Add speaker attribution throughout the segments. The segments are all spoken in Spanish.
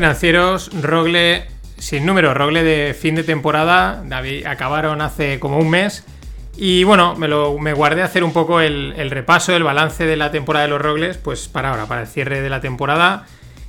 Speaker 1: Financieros, Rogle sin número, Rogle de fin de temporada, David, acabaron hace como un mes y bueno, me, lo, me guardé hacer un poco el, repaso, el balance de la temporada de los Rogles, pues para ahora, para el cierre de la temporada.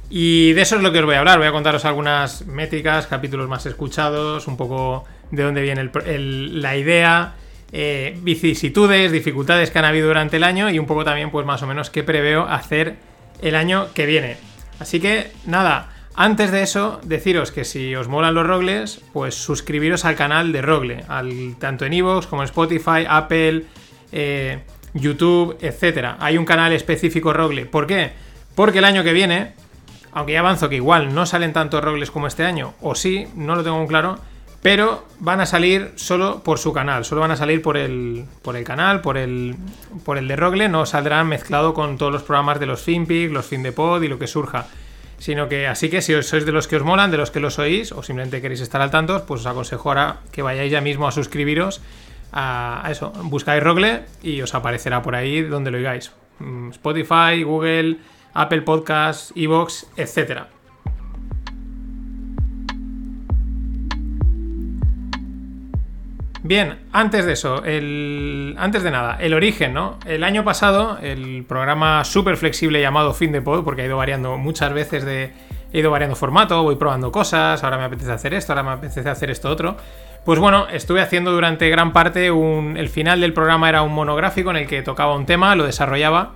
Speaker 1: Y de eso es lo que os voy a hablar. Voy a contaros algunas métricas, capítulos más escuchados, un poco de dónde viene la idea, eh, vicisitudes, dificultades que han habido durante el año y un poco también, pues más o menos, qué preveo hacer el año que viene. Así que nada, antes de eso, deciros que si os molan los Rogles, pues suscribiros al canal de Rogle, tanto en Evox como en Spotify, Apple, eh, YouTube, etc. Hay un canal específico Rogle. ¿Por qué? Porque el año que viene, aunque ya avanzo que igual no salen tantos Rogles como este año, o sí, no lo tengo muy claro, pero van a salir solo por su canal, solo van a salir por el, por el canal, por el, por el de Rogle, no saldrán mezclado con todos los programas de los FinPix, los FinDepod y lo que surja sino que así que si sois de los que os molan, de los que los oís, o simplemente queréis estar al tanto, pues os aconsejo ahora que vayáis ya mismo a suscribiros a, eso. Buscáis Rogle y os aparecerá por ahí donde lo oigáis. Mm, Spotify, Google, Apple Podcasts, Evox, etcétera. Bien, antes de eso, el... antes de nada, el origen, ¿no? El año pasado, el programa súper flexible llamado Fin de Pod, porque ha ido variando muchas veces de. He ido variando formato, voy probando cosas, ahora me apetece hacer esto, ahora me apetece hacer esto otro. Pues bueno, estuve haciendo durante gran parte un. El final del programa era un monográfico en el que tocaba un tema, lo desarrollaba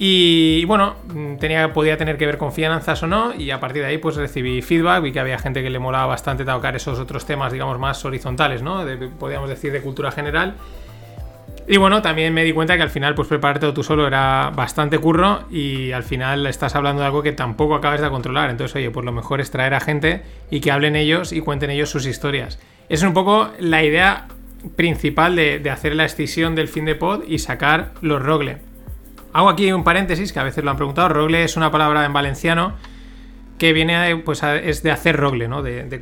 Speaker 1: y bueno, tenía, podía tener que ver con finanzas o no, y a partir de ahí pues recibí feedback, vi que había gente que le molaba bastante tocar esos otros temas, digamos, más horizontales, ¿no? podríamos decir de cultura general. Y bueno, también me di cuenta que al final, pues prepararte tú solo era bastante curro y al final estás hablando de algo que tampoco acabas de controlar. Entonces, oye, pues lo mejor es traer a gente y que hablen ellos y cuenten ellos sus historias. Es un poco la idea principal de, de hacer la escisión del fin de pod y sacar los rogle. Hago aquí un paréntesis, que a veces lo han preguntado. Rogle es una palabra en valenciano que viene pues, es de hacer rogle, ¿no? De,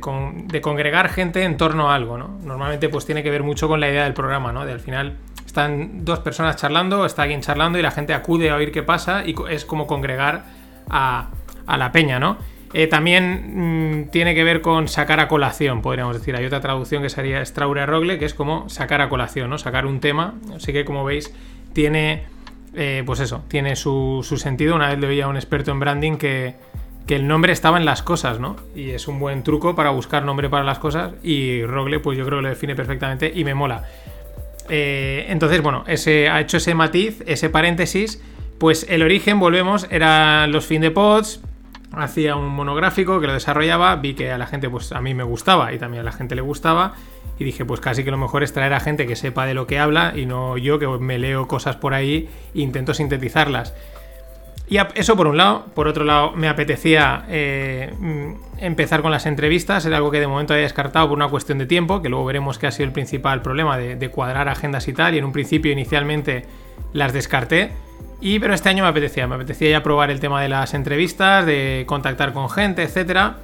Speaker 1: congregar gente en torno a algo, ¿no? Normalmente pues tiene que ver mucho con la idea del programa, ¿no? Al final están dos personas charlando, está alguien charlando y la gente acude a oír qué pasa y es como congregar a, la peña, ¿no? Eh, también mm, tiene que ver con sacar a colación, podríamos decir. Hay otra traducción que sería extraure rogle, que es como sacar a colación, ¿no? Sacar un tema. Así que como veis, tiene eh, pues eso, tiene su, sentido. Una vez le veía a un experto en branding que, el nombre estaba en las cosas, ¿no? Y es un buen truco para buscar nombre para las cosas. Y Rogle, pues yo creo que lo define perfectamente y me mola. Eh, entonces, bueno, ese, ha hecho ese matiz, ese paréntesis. Pues el origen, volvemos, eran los fin de pods. Hacía un monográfico que lo desarrollaba. Vi que a la gente, pues a mí me gustaba y también a la gente le gustaba y dije, pues casi que lo mejor es traer a gente que sepa de lo que habla y no yo que me leo cosas por ahí e intento sintetizarlas. Y eso por un lado. Por otro lado, me apetecía eh, empezar con las entrevistas. Era algo que de momento había descartado por una cuestión de tiempo, que luego veremos que ha sido el principal problema de, cuadrar agendas y tal. Y en un principio, inicialmente, las descarté. Y pero este año me apetecía. Me apetecía ya probar el tema de las entrevistas, de contactar con gente, etcétera.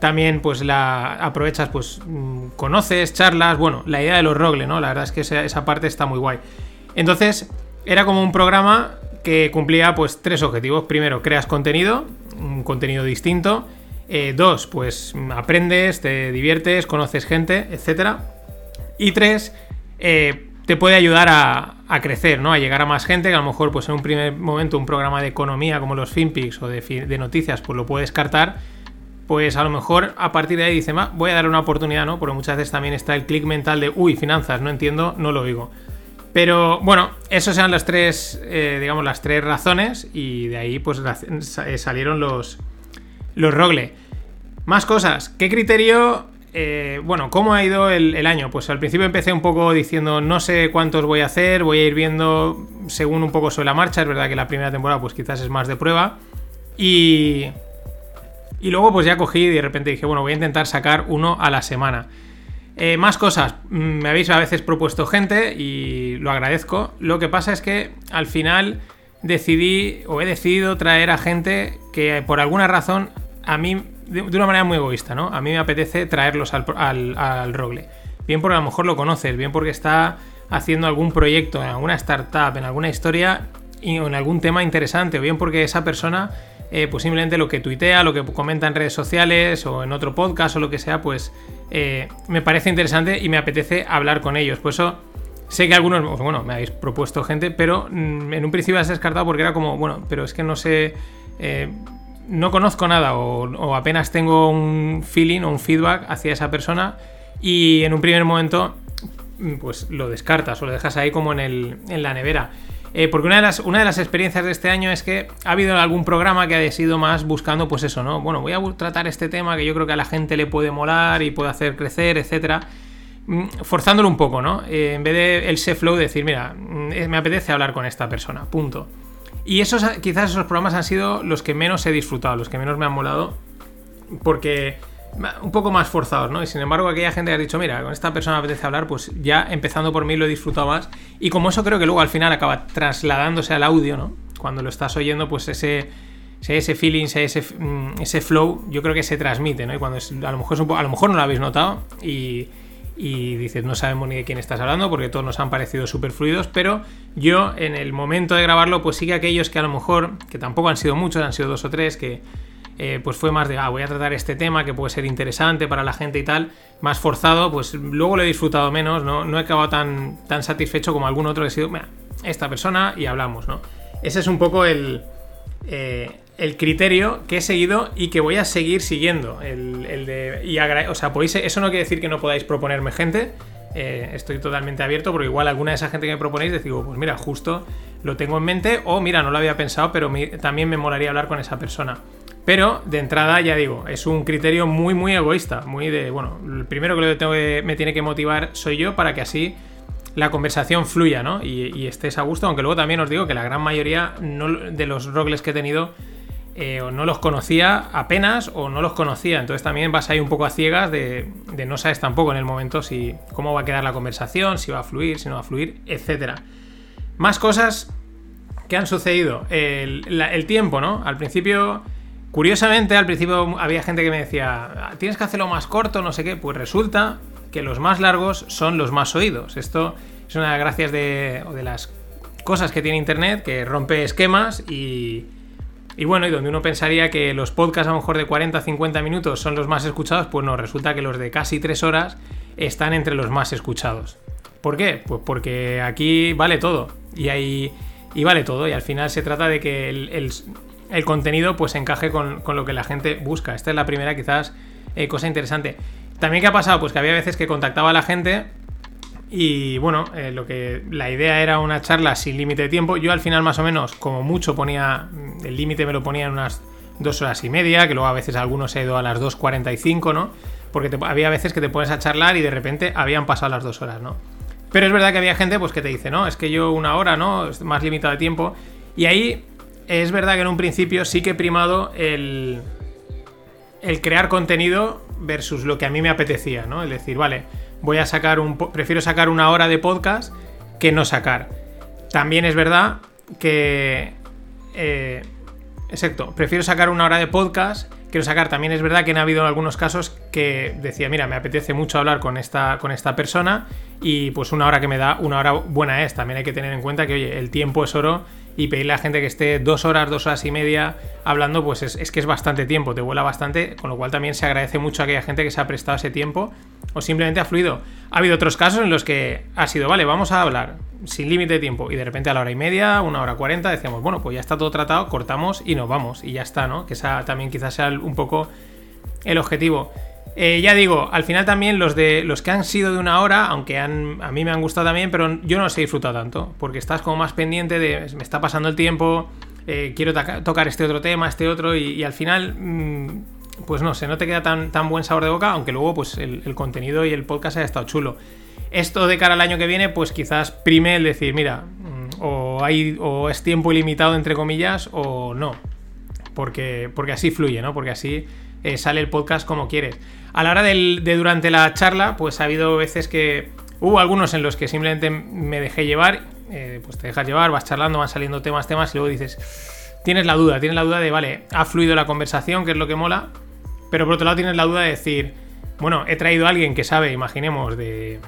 Speaker 1: También, pues, la aprovechas, pues, mm, conoces, charlas. Bueno, la idea de los rogle, ¿no? La verdad es que esa, parte está muy guay. Entonces, era como un programa que cumplía, pues, tres objetivos. Primero, creas contenido, un contenido distinto. Eh, dos, pues, aprendes, te diviertes, conoces gente, etc. Y tres, eh, te puede ayudar a, crecer, ¿no? A llegar a más gente, que a lo mejor, pues, en un primer momento, un programa de economía como los FinPix o de, noticias, pues lo puedes descartar pues a lo mejor a partir de ahí dice, voy a dar una oportunidad, ¿no? Porque muchas veces también está el clic mental de, uy, finanzas, no entiendo, no lo digo. Pero bueno, esas eran las tres, eh, digamos, las tres razones y de ahí pues eh, salieron los, los Rogle. Más cosas, ¿qué criterio, eh, bueno, cómo ha ido el, año? Pues al principio empecé un poco diciendo, no sé cuántos voy a hacer, voy a ir viendo según un poco sobre la marcha, es verdad que la primera temporada pues quizás es más de prueba. Y, y luego pues ya cogí y de repente dije, bueno, voy a intentar sacar uno a la semana. Eh, más cosas, mm, me habéis a veces propuesto gente y lo agradezco. Lo que pasa es que al final decidí o he decidido traer a gente que por alguna razón a mí, de, una manera muy egoísta, ¿no? A mí me apetece traerlos al, al, rogle. Bien porque a lo mejor lo conoces, bien porque está haciendo algún proyecto en alguna startup, en alguna historia en algún tema interesante, o bien porque esa persona eh, pues simplemente lo que tuitea, lo que comenta en redes sociales o en otro podcast o lo que sea, pues eh, me parece interesante y me apetece hablar con ellos. Por eso sé que algunos, pues bueno, me habéis propuesto gente, pero mm, en un principio has descartado porque era como, bueno, pero es que no sé, eh, no conozco nada o, apenas tengo un feeling o un feedback hacia esa persona y en un primer momento mm, pues lo descartas o lo dejas ahí como en, el, en la nevera. Eh, porque una de, las, una de las experiencias de este año es que ha habido algún programa que ha sido más buscando, pues eso, ¿no? Bueno, voy a tratar este tema que yo creo que a la gente le puede molar y puede hacer crecer, etcétera. Mm, forzándolo un poco, ¿no? Eh, en vez de el flow decir, mira, mm, me apetece hablar con esta persona, punto. Y esos, quizás esos programas han sido los que menos he disfrutado, los que menos me han molado, porque un poco más forzados, ¿no? Y sin embargo, aquella gente que ha dicho, mira, con esta persona me apetece hablar, pues ya empezando por mí lo he disfrutado más. Y como eso creo que luego al final acaba trasladándose al audio, ¿no? Cuando lo estás oyendo, pues ese, ese feeling, ese, mm, ese flow, yo creo que se transmite, ¿no? Y cuando a, lo mejor a lo mejor no lo habéis notado y, y dices, no sabemos ni de quién estás hablando porque todos nos han parecido súper fluidos, pero yo en el momento de grabarlo, pues sí que aquellos que a lo mejor, que tampoco han sido muchos, han sido dos o tres, que eh, pues fue más de, ah, voy a tratar este tema que puede ser interesante para la gente y tal, más forzado, pues luego lo he disfrutado menos, no, no he acabado tan, tan satisfecho como algún otro que ha sido, mira, esta persona y hablamos, ¿no? Ese es un poco el, eh, el criterio que he seguido y que voy a seguir siguiendo. El, de, y o sea, podéis, eso no quiere decir que no podáis proponerme gente. Eh, estoy totalmente abierto porque igual alguna de esa gente que me proponéis digo, pues mira, justo lo tengo en mente o mira, no lo había pensado, pero también me molaría hablar con esa persona. Pero de entrada, ya digo, es un criterio muy, muy egoísta. Muy de, bueno, el primero que, tengo me tiene que motivar soy yo para que así la conversación fluya, ¿no? Y, estés a gusto. Aunque luego también os digo que la gran mayoría de los rogles que he tenido eh, o no los conocía apenas o no los conocía. Entonces también vas ahí un poco a ciegas de, no sabes tampoco en el momento si cómo va a quedar la conversación, si va a fluir, si no va a fluir, etc. Más cosas que han sucedido. el tiempo, ¿no? Al principio Curiosamente, al principio había gente que me decía, tienes que hacerlo más corto, no sé qué. Pues resulta que los más largos son los más oídos. Esto es una de las gracias de, de las cosas que tiene Internet, que rompe esquemas y, y bueno, y donde uno pensaría que los podcasts a lo mejor de 40 50 minutos son los más escuchados, pues no, resulta que los de casi 3 horas están entre los más escuchados. ¿Por qué? Pues porque aquí vale todo. Y, hay, y vale todo. Y al final se trata de que el, el contenido pues encaje con, lo que la gente busca. Esta es la primera quizás eh, cosa interesante. También qué ha pasado, pues que había veces que contactaba a la gente y bueno, eh, lo que la idea era una charla sin límite de tiempo. Yo al final más o menos, como mucho ponía, mm, el límite me lo ponía en unas dos horas y media, que luego a veces algunos he ido a las 2.45, ¿no? Porque había veces que te pones a charlar y de repente habían pasado las dos horas, ¿no? Pero es verdad que había gente pues que te dice, no, es que yo una hora, ¿no? Es más limitado de tiempo. Y ahí es verdad que en un principio sí que he primado el, el crear contenido versus lo que a mí me apetecía, ¿no? Es decir, vale, voy a sacar un. Prefiero sacar una hora de podcast que no sacar. También es verdad que. Eh, exacto, prefiero sacar una hora de podcast quiero sacar. También es verdad que han habido algunos casos que decía, mira, me apetece mucho hablar con esta, con esta persona y pues una hora que me da, una hora buena es. También hay que tener en cuenta que, oye, el tiempo es oro y pedirle a gente que esté dos horas, dos horas y media hablando, pues es, que es bastante tiempo, te vuela bastante, con lo cual también se agradece mucho a aquella gente que se ha prestado ese tiempo o simplemente ha fluido. Ha habido otros casos en los que ha sido, vale, vamos a hablar sin límite de tiempo y de repente a la hora y media, una hora cuarenta, decíamos, bueno, pues ya está todo tratado, cortamos y nos vamos y ya está, ¿no? Que esa también quizás sea un poco el objetivo. Eh, ya digo, al final también los de los que han sido de una hora, aunque a mí me han gustado también, pero yo no los he disfrutado tanto, porque estás como más pendiente de me está pasando el tiempo, eh, quiero tocar este otro tema, este otro, y, al final, mm, pues no sé, no te queda tan, tan buen sabor de boca, aunque luego pues el, contenido y el podcast haya estado chulo. Esto de cara al año que viene, pues quizás prime el decir, mira, mm, o, hay, o es tiempo ilimitado entre comillas, o no, porque, porque así fluye, ¿no? Porque así eh, sale el podcast como quieres. A la hora de durante la charla, pues ha habido veces que hubo algunos en los que simplemente me dejé llevar, eh, pues te dejas llevar, vas charlando, van saliendo temas, temas, y luego dices, tienes la duda, tienes la duda de, vale, ha fluido la conversación, que es lo que mola, pero por otro lado tienes la duda de decir, bueno, he traído a alguien que sabe, imaginemos, de,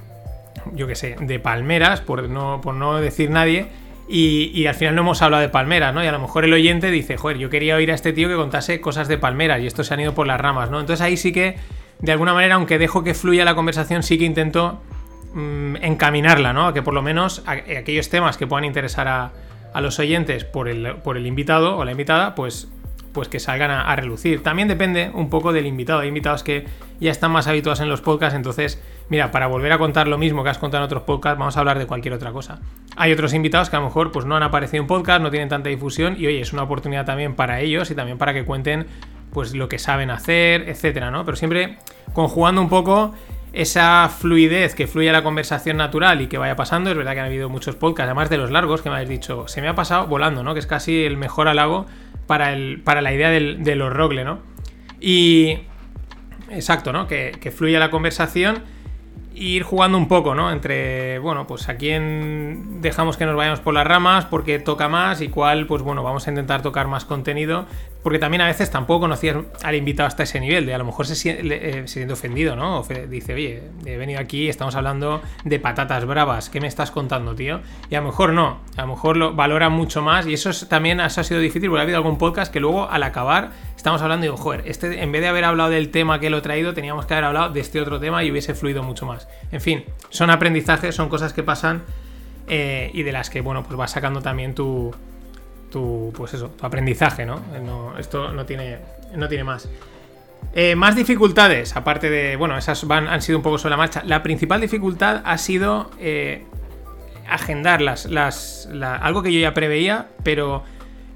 Speaker 1: yo qué sé, de palmeras, por no, por no decir nadie, Y, al final no hemos hablado de palmeras, ¿no? Y a lo mejor el oyente dice, joder, yo quería oír a este tío que contase cosas de palmeras y estos se han ido por las ramas, ¿no? Entonces ahí sí que, de alguna manera, aunque dejo que fluya la conversación, sí que intento mm, encaminarla, ¿no? A que por lo menos aquellos temas que puedan interesar a, los oyentes por el, por el invitado o la invitada, pues pues que salgan a, relucir. También depende un poco del invitado. Hay invitados que ya están más habituados en los podcasts, entonces, mira, para volver a contar lo mismo que has contado en otros podcasts, vamos a hablar de cualquier otra cosa. Hay otros invitados que a lo mejor pues no han aparecido en podcast, no tienen tanta difusión y oye, es una oportunidad también para ellos y también para que cuenten pues lo que saben hacer, etcétera, ¿no? Pero siempre conjugando un poco esa fluidez que fluye la conversación natural y que vaya pasando. Es verdad que han habido muchos podcasts, además de los largos, que me habéis dicho, se me ha pasado volando, ¿no? Que es casi el mejor halago para, el, para la idea de los rogle, ¿no? Y. Exacto, ¿no? Que, que fluya la conversación ir jugando un poco, ¿no? Entre, bueno, pues a quién dejamos que nos vayamos por las ramas, porque toca más y cuál, pues bueno, vamos a intentar tocar más contenido, porque también a veces tampoco conocías al invitado hasta ese nivel, de a lo mejor se, eh, siente ofendido, ¿no? Dice, oye, he venido aquí, estamos hablando de patatas bravas, ¿qué me estás contando, tío? Y a lo mejor no, a lo mejor lo valora mucho más y eso también eso ha sido difícil, porque ha habido algún podcast que luego al acabar estamos hablando y digo, joder, este, en vez de haber hablado del tema que lo he traído, teníamos que haber hablado de este otro tema y hubiese fluido mucho más. En fin, son aprendizajes, son cosas que pasan eh, y de las que, bueno, pues vas sacando también tu, tu pues eso, tu aprendizaje, ¿no? esto no tiene, no tiene más. Eh, más dificultades, aparte de, bueno, esas van, han sido un poco sobre la marcha. La principal dificultad ha sido eh, agendar las, algo que yo ya preveía, pero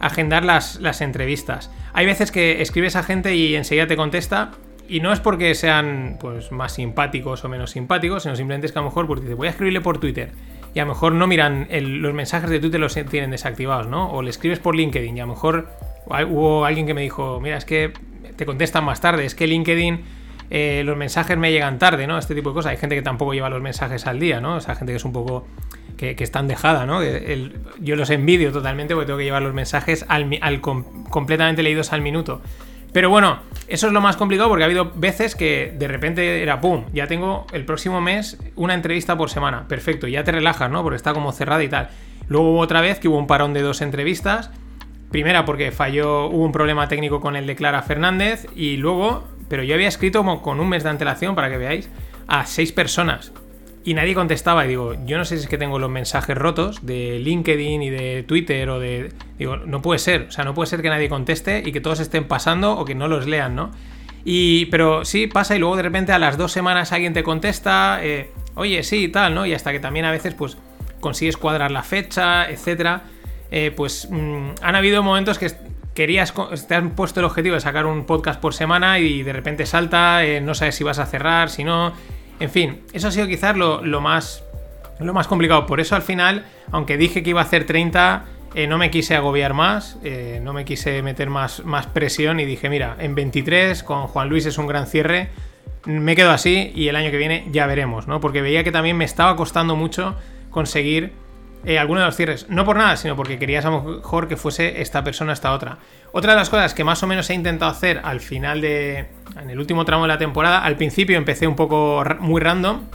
Speaker 1: agendar las, las entrevistas. Hay veces que escribes a gente y enseguida te contesta. Y no es porque sean pues, más simpáticos o menos simpáticos, sino simplemente es que a lo mejor pues, dice, voy a escribirle por Twitter. Y a lo mejor no miran los mensajes de Twitter los tienen desactivados, ¿no? O le escribes por LinkedIn y a lo mejor hubo alguien que me dijo, mira, es que te contestan más tarde, es que LinkedIn eh, los mensajes me llegan tarde, ¿no? Este tipo de cosas. Hay gente que tampoco lleva los mensajes al día, ¿no? O sea, gente que es un poco que, están dejada, ¿no? yo los envidio totalmente porque tengo que llevar los mensajes al, completamente leídos al minuto. Pero bueno, eso es lo más complicado porque ha habido veces que de repente era pum, ya tengo el próximo mes una entrevista por semana. Perfecto, ya te relajas, ¿no? Porque está como cerrada y tal. Luego hubo otra vez que hubo un parón de dos entrevistas. Primera porque falló, hubo un problema técnico con el de Clara Fernández y luego, pero yo había escrito como con un mes de antelación para que veáis a seis personas y nadie contestaba. Y digo, yo no sé si es que tengo los mensajes rotos de LinkedIn y de Twitter o de. Digo, no puede ser. O sea, no puede ser que nadie conteste y que todos estén pasando o que no los lean, ¿no? Y, pero sí pasa y luego de repente a las dos semanas alguien te contesta, eh, oye, sí, tal, ¿no? Y hasta que también a veces pues consigues cuadrar la fecha, etcétera. Eh, pues mm, han habido momentos que querías, te han puesto el objetivo de sacar un podcast por semana y de repente salta, eh, no sabes si vas a cerrar, si no. En fin, eso ha sido quizás lo, más, complicado. Por eso al final, aunque dije que iba a hacer 30, eh, no me quise agobiar más, eh, no me quise meter más presión y dije, mira, en 23 con Juan Luis es un gran cierre, me quedo así y el año que viene ya veremos, ¿no? Porque veía que también me estaba costando mucho conseguir eh, alguno de los cierres. No por nada, sino porque querías a lo mejor que fuese esta persona, esta otra. Otra de las cosas que más o menos he intentado hacer al final de. En el último tramo de la temporada, al principio empecé un poco muy random,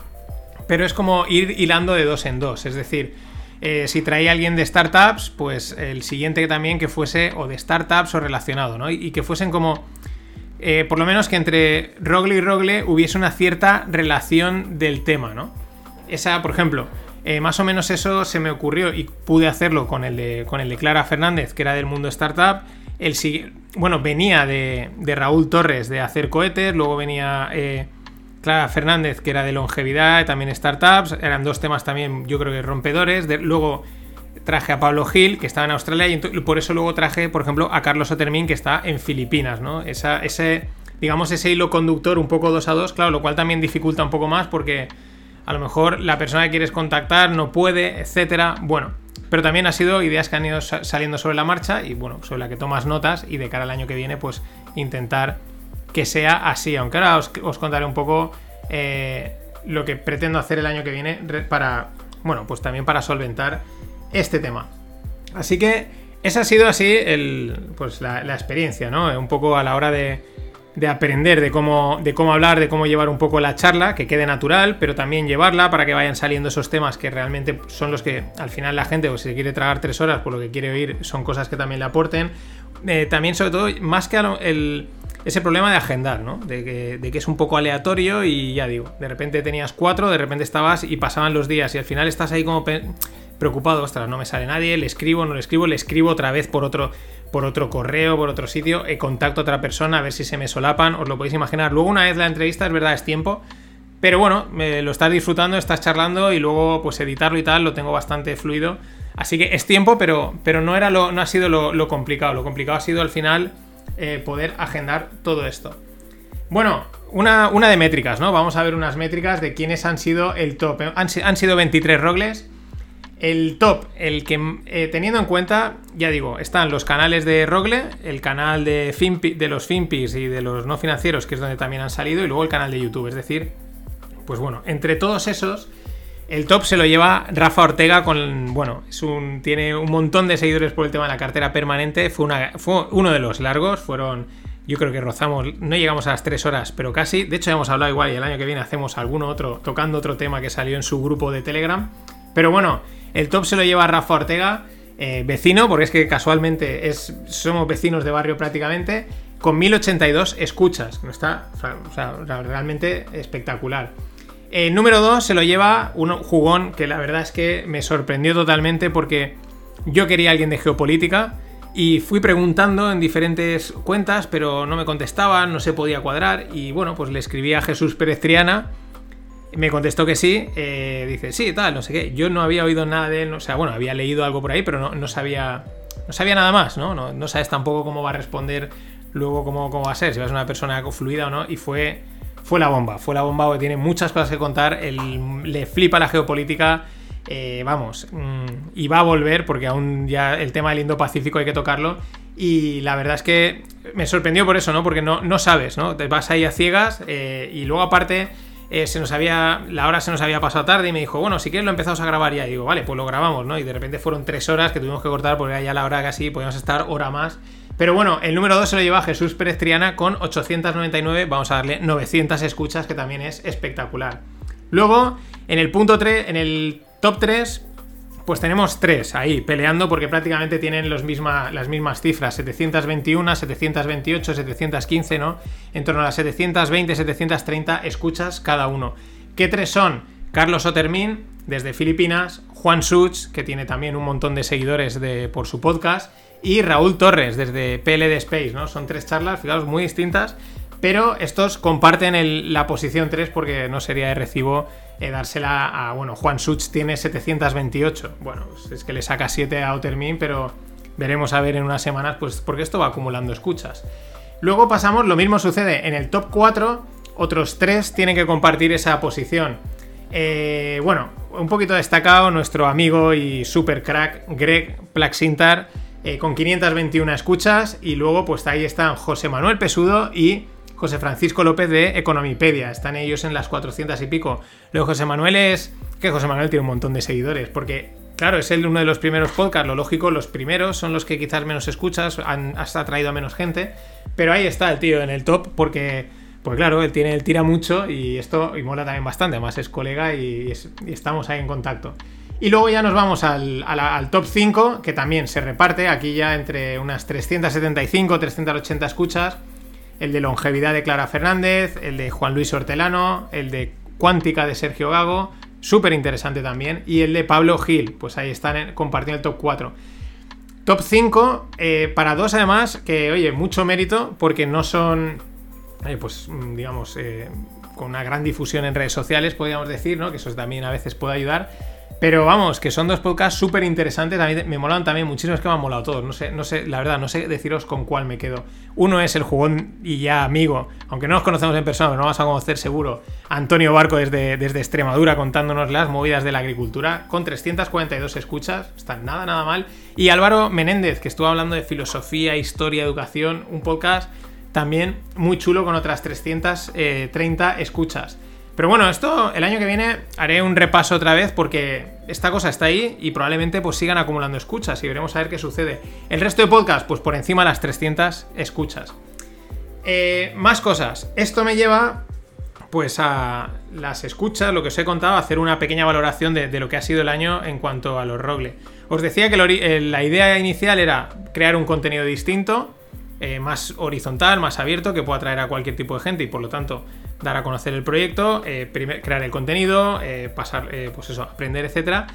Speaker 1: pero es como ir hilando de dos en dos. Es decir, eh, si traía alguien de startups, pues el siguiente también que fuese o de startups o relacionado, ¿no? Y, que fuesen como. Eh, por lo menos que entre Rogle y Rogle hubiese una cierta relación del tema, ¿no? Esa, por ejemplo, eh, más o menos eso se me ocurrió y pude hacerlo con el de, con el de Clara Fernández, que era del mundo startup. El, bueno, venía de, Raúl Torres de hacer cohetes, luego venía eh, Clara Fernández, que era de longevidad, también startups. Eran dos temas también, yo creo que rompedores. luego traje a Pablo Gil, que estaba en Australia, y por eso luego traje, por ejemplo, a Carlos Otermín, que está en Filipinas, ¿no? Ese, digamos, ese hilo conductor un poco dos a dos, claro, lo cual también dificulta un poco más porque a lo mejor la persona que quieres contactar no puede, etcétera. Bueno, pero también ha sido ideas que han ido saliendo sobre la marcha y bueno, sobre la que tomas notas y de cara al año que viene, pues intentar que sea así. Aunque ahora os, contaré un poco eh, lo que pretendo hacer el año que viene para, bueno, pues también para solventar este tema. Así que esa ha sido así el, pues la, la experiencia, ¿no? Un poco a la hora de de aprender de cómo, de cómo hablar, de cómo llevar un poco la charla, que quede natural, pero también llevarla para que vayan saliendo esos temas que realmente son los que al final la gente, pues si quiere tragar tres horas, por lo que quiere oír, son cosas que también le aporten. Eh, también, sobre todo, más que el, ese problema de agendar, ¿no? De que, de que, es un poco aleatorio y ya digo, de repente tenías cuatro, de repente estabas y pasaban los días y al final estás ahí como preocupado, ostras, no me sale nadie, le escribo, no le escribo, le escribo otra vez por otro, por otro correo, por otro sitio, eh, contacto a otra persona a ver si se me solapan, os lo podéis imaginar. Luego una vez la entrevista, es verdad, es tiempo, pero bueno, lo estás disfrutando, estás charlando y luego pues editarlo y tal lo tengo bastante fluido. Así que es tiempo, pero, pero no, era lo, no ha sido lo, complicado. Lo complicado ha sido al final eh, poder agendar todo esto. Bueno, una, una, de métricas, ¿no? Vamos a ver unas métricas de quiénes han sido el top. Han, han sido 23 rogles. El top, el que eh, teniendo en cuenta, ya digo, están los canales de Rogle, el canal de, de los Finpis y de los no financieros, que es donde también han salido, y luego el canal de YouTube. Es decir, pues bueno, entre todos esos, el top se lo lleva Rafa Ortega con, bueno, es un, tiene un montón de seguidores por el tema de la cartera permanente. Fue, una, fue uno de los largos, fueron, yo creo que rozamos, no llegamos a las tres horas, pero casi. De hecho, ya hemos hablado igual y el año que viene hacemos alguno otro, tocando otro tema que salió en su grupo de Telegram. Pero bueno, el top se lo lleva Rafa Ortega, eh, vecino, porque es que casualmente es, somos vecinos de barrio prácticamente, con 1082 escuchas. No está realmente espectacular. El número 2 se lo lleva un jugón que la verdad es que me sorprendió totalmente porque yo quería a alguien de geopolítica y fui preguntando en diferentes cuentas, pero no me contestaban, no se podía cuadrar y bueno, pues le escribí a Jesús Pérez Triana me contestó que sí, eh, dice, sí, tal, no sé qué. Yo no había oído nada de él, o sea, bueno, había leído algo por ahí, pero no, sabía no sabía nada más, ¿no? ¿no? sabes tampoco cómo va a responder luego, cómo, cómo va a ser, si va a una persona fluida o no, y fue, fue la bomba, fue la bomba porque tiene muchas cosas que contar, le flipa la geopolítica, eh, vamos, mm, y va a volver porque aún ya el tema del Indo-Pacífico hay que tocarlo. Y la verdad es que me sorprendió por eso, ¿no? Porque no, no sabes, ¿no? Te vas ahí a ciegas eh, y luego aparte eh, se nos había, la hora se nos había pasado tarde y me dijo, bueno, si quieres lo empezamos a grabar ya. Y digo, vale, pues lo grabamos, ¿no? Y de repente fueron tres horas que tuvimos que cortar porque era ya la hora casi, podíamos estar hora más. Pero bueno, el número 2 se lo lleva Jesús Pérez Triana con 899, vamos a darle 900 escuchas, que también es espectacular. Luego, en el punto 3, en el top 3, pues tenemos tres ahí peleando porque prácticamente tienen los las mismas cifras, 721, 728, 715, ¿no? En torno a las 720, 730 escuchas cada uno. ¿Qué tres son? Carlos Otermin, desde Filipinas, Juan Such, que tiene también un montón de seguidores de, por su podcast, y Raúl Torres, desde PLD Space, ¿no? Son tres charlas, fijaos, muy distintas, pero estos comparten la posición 3 porque no sería de recibo eh, dársela a. Bueno, Juan Such tiene 728. Bueno, pues es que le saca 7 a Outermin, pero veremos a ver en unas semanas, pues porque esto va acumulando escuchas. Luego pasamos, lo mismo sucede en el top 4, otros 3 tienen que compartir esa posición. Eh, bueno, un poquito destacado nuestro amigo y super crack Greg Plaxintar eh, con 521 escuchas y luego pues ahí están José Manuel Pesudo y José Francisco López de Economipedia. Están ellos en las 400 y pico. Luego José Manuel es... que José Manuel tiene un montón de seguidores, porque claro, es el uno de los primeros podcasts, lo lógico, los primeros son los que quizás menos escuchas, han hasta traído a menos gente, pero ahí está el tío en el top porque, pues claro, él tiene, él tira mucho y esto y mola también bastante, además es colega y, estamos ahí en contacto. Y luego ya nos vamos al, al, top 5, que también se reparte aquí ya entre unas 375, 380 escuchas el de longevidad de Clara Fernández, el de Juan Luis Hortelano, el de cuántica de Sergio Gago, súper interesante también, y el de Pablo Gil, pues ahí están compartiendo el top 4. Top 5, eh, para dos además, que oye, mucho mérito, porque no son, eh, pues digamos, eh, con una gran difusión en redes sociales, podríamos decir, ¿no? Que eso también a veces puede ayudar pero vamos, que son dos podcasts súper interesantes. A mí me molan también muchísimo, es que me han molado todos. No sé, no sé, la verdad, no sé deciros con cuál me quedo. Uno es el jugón y ya amigo, aunque no nos conocemos en persona, pero no vas a conocer seguro. Antonio Barco desde, desde Extremadura contándonos las movidas de la agricultura, con 342 escuchas, está nada, nada mal. Y Álvaro Menéndez, que estuvo hablando de filosofía, historia, educación, un podcast también muy chulo con otras 330 escuchas. Pero bueno, esto el año que viene haré un repaso otra vez porque esta cosa está ahí y probablemente pues sigan acumulando escuchas y veremos a ver qué sucede. El resto de podcast, pues por encima de las 300 escuchas. Eh, más cosas. Esto me lleva pues a las escuchas, lo que os he contado, hacer una pequeña valoración de, lo que ha sido el año en cuanto a los rogle. Os decía que eh, la idea inicial era crear un contenido distinto, eh, más horizontal, más abierto, que pueda atraer a cualquier tipo de gente y por lo tanto dar a conocer el proyecto, eh, crear el contenido, pasar, pues eso, aprender, etcétera.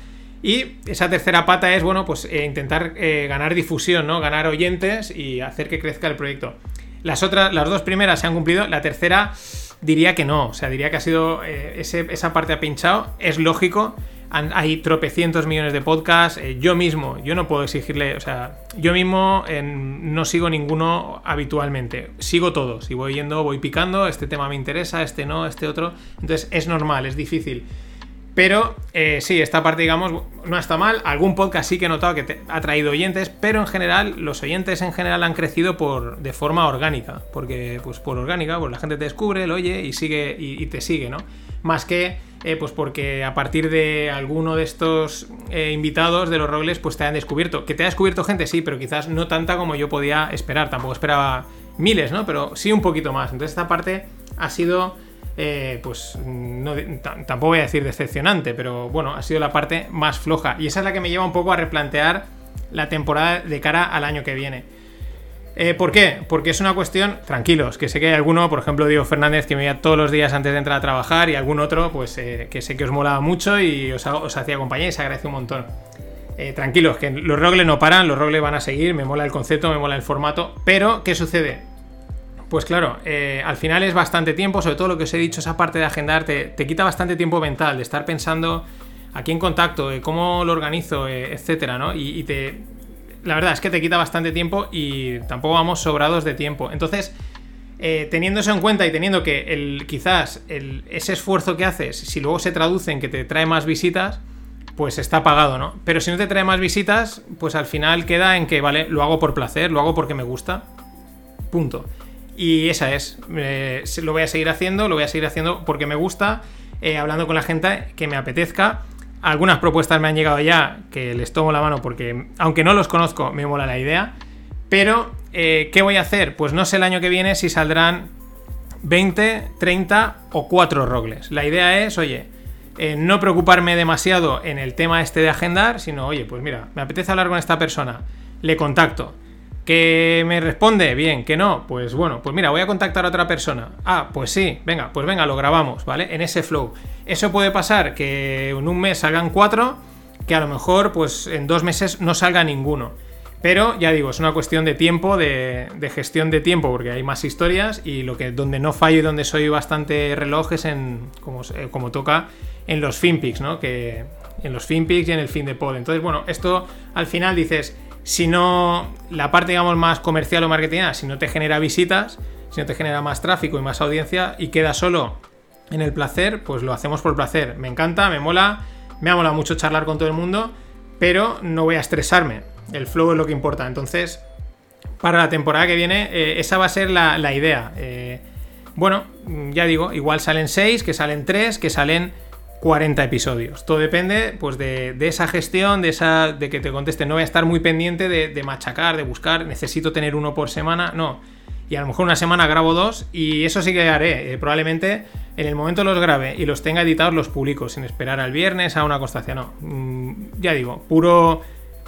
Speaker 1: Y esa tercera pata es, bueno, pues intentar ganar difusión, ¿no? Ganar oyentes y hacer que crezca el proyecto. Las otras, las dos primeras se han cumplido, la tercera diría que no. O sea, diría que ha sido. Eh, esa parte ha pinchado. Es lógico. Hay tropecientos millones de podcasts. Eh, yo mismo, yo no puedo exigirle. O sea, yo mismo no sigo ninguno habitualmente. Sigo todos. Y voy yendo, voy picando. Este tema me interesa, este no, este otro. Entonces es normal, es difícil. Pero eh, sí, esta parte, digamos, no está mal. Algún podcast sí que he notado que ha traído oyentes, pero en general, los oyentes en general han crecido por, de forma orgánica. Porque, pues por orgánica, pues la gente te descubre, lo oye y sigue y, te sigue, ¿no? Más que, eh, pues porque a partir de alguno de estos eh, invitados de los Rogles, pues te han descubierto. Que te ha descubierto gente, sí, pero quizás no tanta como yo podía esperar. Tampoco esperaba miles, ¿no? Pero sí un poquito más. Entonces, esta parte ha sido eh, pues tampoco voy a decir decepcionante, pero bueno, ha sido la parte más floja. Y esa es la que me lleva un poco a replantear la temporada de cara al año que viene. Eh, ¿Por qué? Porque es una cuestión, tranquilos, que sé que hay alguno, por ejemplo Diego Fernández, que me veía todos los días antes de entrar a trabajar, y algún otro, pues eh, que sé que os molaba mucho y os, hacía compañía y se agradece un montón. tranquilos, que los rogles no paran, los rogles van a seguir, me mola el concepto, me mola el formato, pero ¿qué sucede? Pues claro, eh, al final es bastante tiempo, sobre todo lo que os he dicho, esa parte de agendar, te, quita bastante tiempo mental, de estar pensando aquí en contacto, cómo lo organizo, eh, etcétera, ¿no? Y, te. La verdad es que te quita bastante tiempo y tampoco vamos sobrados de tiempo. Entonces, eh, teniendo eso en cuenta y teniendo que el, quizás ese esfuerzo que haces, si luego se traduce en que te trae más visitas, pues está pagado, ¿no? Pero si no te trae más visitas, pues al final queda en que, vale, lo hago por placer, lo hago porque me gusta. Punto. Y esa es. lo voy a seguir haciendo, lo voy a seguir haciendo porque me gusta, eh, hablando con la gente que me apetezca. Algunas propuestas me han llegado ya que les tomo la mano porque, aunque no los conozco, me mola la idea. Pero, eh, ¿qué voy a hacer? Pues no sé el año que viene si saldrán 20, 30 o 4 rogles. La idea es, oye, eh, no preocuparme demasiado en el tema este de agendar, sino, oye, pues mira, me apetece hablar con esta persona, le contacto ¿Que me responde? Bien, que no, pues bueno, pues mira, voy a contactar a otra persona. Ah, pues sí, venga, pues venga, lo grabamos, ¿vale? En ese flow. Eso puede pasar que en un mes salgan cuatro, que a lo mejor pues en dos meses no salga ninguno. Pero ya digo, es una cuestión de tiempo, de, gestión de tiempo, porque hay más historias y lo que donde no fallo y donde soy bastante reloj es en, como, eh, como toca, en los finpics, ¿no? Que en los finpics y en el fin de pod. Entonces, bueno, esto al final dices, si no, la parte, digamos, más comercial o marketing, si no te genera visitas, si no te genera más tráfico y más audiencia y queda solo en el placer, pues lo hacemos por placer. Me encanta, me mola, me ha molado mucho charlar con todo el mundo, pero no voy a estresarme. El flow es lo que importa. Entonces, para la temporada que viene, eh, esa va a ser la, idea. Eh, bueno, ya digo, igual salen 6, que salen 3, que salen 40 episodios. Todo depende pues, de, esa gestión, de, esa, de que te contesten. No voy a estar muy pendiente de, machacar, de buscar, necesito tener uno por semana. No. Y a lo mejor una semana grabo dos y eso sí que haré. Eh, probablemente en el momento los grabe y los tenga editados los publico, sin esperar al viernes a una constancia. No. Mm, ya digo, puro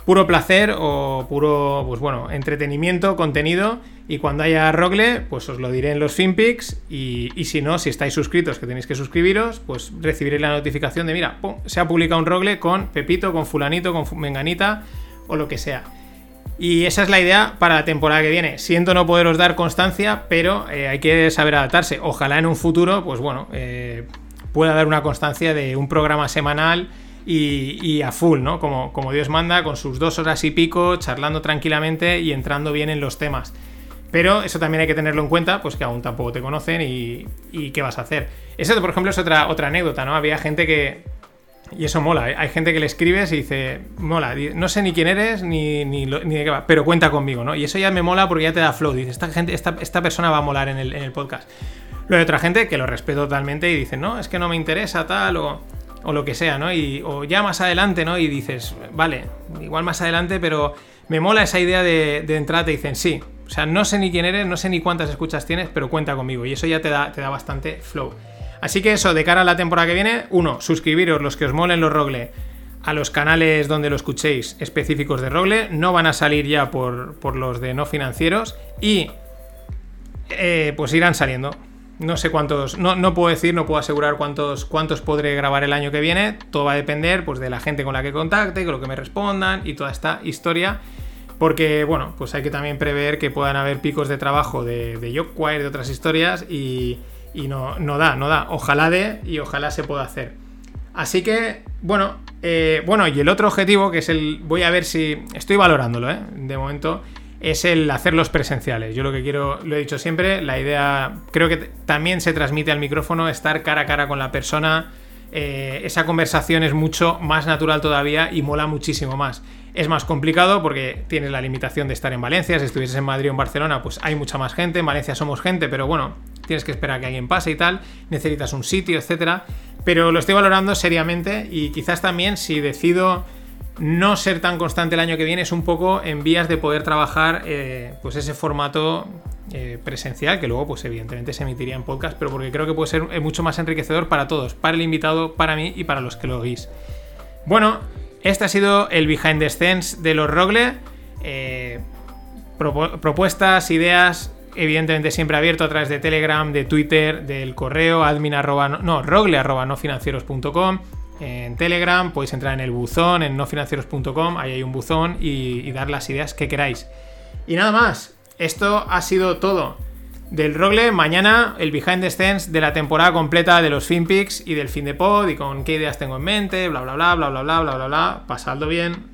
Speaker 1: puro placer o puro, pues bueno, entretenimiento, contenido. Y cuando haya Rogle, pues os lo diré en los FinPix. Y, si no, si estáis suscritos, que tenéis que suscribiros, pues recibiréis la notificación de, mira, se ha publicado un Rogle con Pepito, con Fulanito, con Menganita o lo que sea. Y esa es la idea para la temporada que viene. Siento no poderos dar constancia, pero eh, hay que saber adaptarse. Ojalá en un futuro, pues bueno, eh, pueda dar una constancia de un programa semanal y, a full, ¿no? Como, como Dios manda, con sus dos horas y pico, charlando tranquilamente y entrando bien en los temas. Pero eso también hay que tenerlo en cuenta, pues que aún tampoco te conocen y, qué vas a hacer. Eso, por ejemplo, es otra, otra anécdota, ¿no? Había gente que, y eso mola, ¿eh? hay gente que le escribes y dice, mola, no sé ni quién eres ni, ni, ni, de qué va, pero cuenta conmigo, ¿no? Y eso ya me mola porque ya te da flow, dice, esta, gente, esta, esta persona va a molar en el, en el podcast. Luego hay otra gente que lo respeto totalmente y dice, no, es que no me interesa tal o o lo que sea, ¿no? Y, o ya más adelante, ¿no? Y dices, vale, igual más adelante, pero me mola esa idea de, de entrada, te dicen, sí, sea, no sé ni quién eres, no sé ni cuántas escuchas tienes, pero cuenta conmigo. Y eso ya te da, te da bastante flow. Así que eso, de cara a la temporada que viene, uno, suscribiros los que os molen los Rogle a los canales donde lo escuchéis específicos de Rogle. No van a salir ya por, los de no financieros. Y eh, pues irán saliendo. No sé cuántos, no, puedo decir, no puedo asegurar cuántos, cuántos podré grabar el año que viene. Todo va a depender pues, de la gente con la que contacte, con lo que me respondan y toda esta historia. Porque, bueno, pues hay que también prever que puedan haber picos de trabajo de, de de otras historias, y, no, no da, no da. Ojalá de y ojalá se pueda hacer. Así que, bueno, eh, bueno, y el otro objetivo, que es el. Voy a ver si. Estoy valorándolo, ¿eh? De momento. Es el hacerlos presenciales. Yo lo que quiero, lo he dicho siempre, la idea. Creo que también se transmite al micrófono, estar cara a cara con la persona. Eh, esa conversación es mucho más natural todavía y mola muchísimo más. Es más complicado porque tienes la limitación de estar en Valencia. Si estuvieses en Madrid o en Barcelona, pues hay mucha más gente. En Valencia somos gente, pero bueno, tienes que esperar a que alguien pase y tal. Necesitas un sitio, etcétera. Pero lo estoy valorando seriamente y quizás también si decido no ser tan constante el año que viene es un poco en vías de poder trabajar eh, pues ese formato eh, presencial que luego pues evidentemente se emitiría en podcast pero porque creo que puede ser mucho más enriquecedor para todos para el invitado para mí y para los que lo oís bueno este ha sido el behind the scenes de los Rogle eh, propuestas ideas evidentemente siempre abierto a través de Telegram, de Twitter, del correo admin arroba, no, rogle arroba nofinancieros.com. En Telegram podéis entrar en el buzón, en nofinancieros.com, ahí hay un buzón y, dar las ideas que queráis. Y nada más, esto ha sido todo del Rogle. Mañana el behind the scenes de la temporada completa de los FinPix y del fin de pod y con qué ideas tengo en mente, bla bla bla bla bla bla bla bla bla. Pasadlo bien.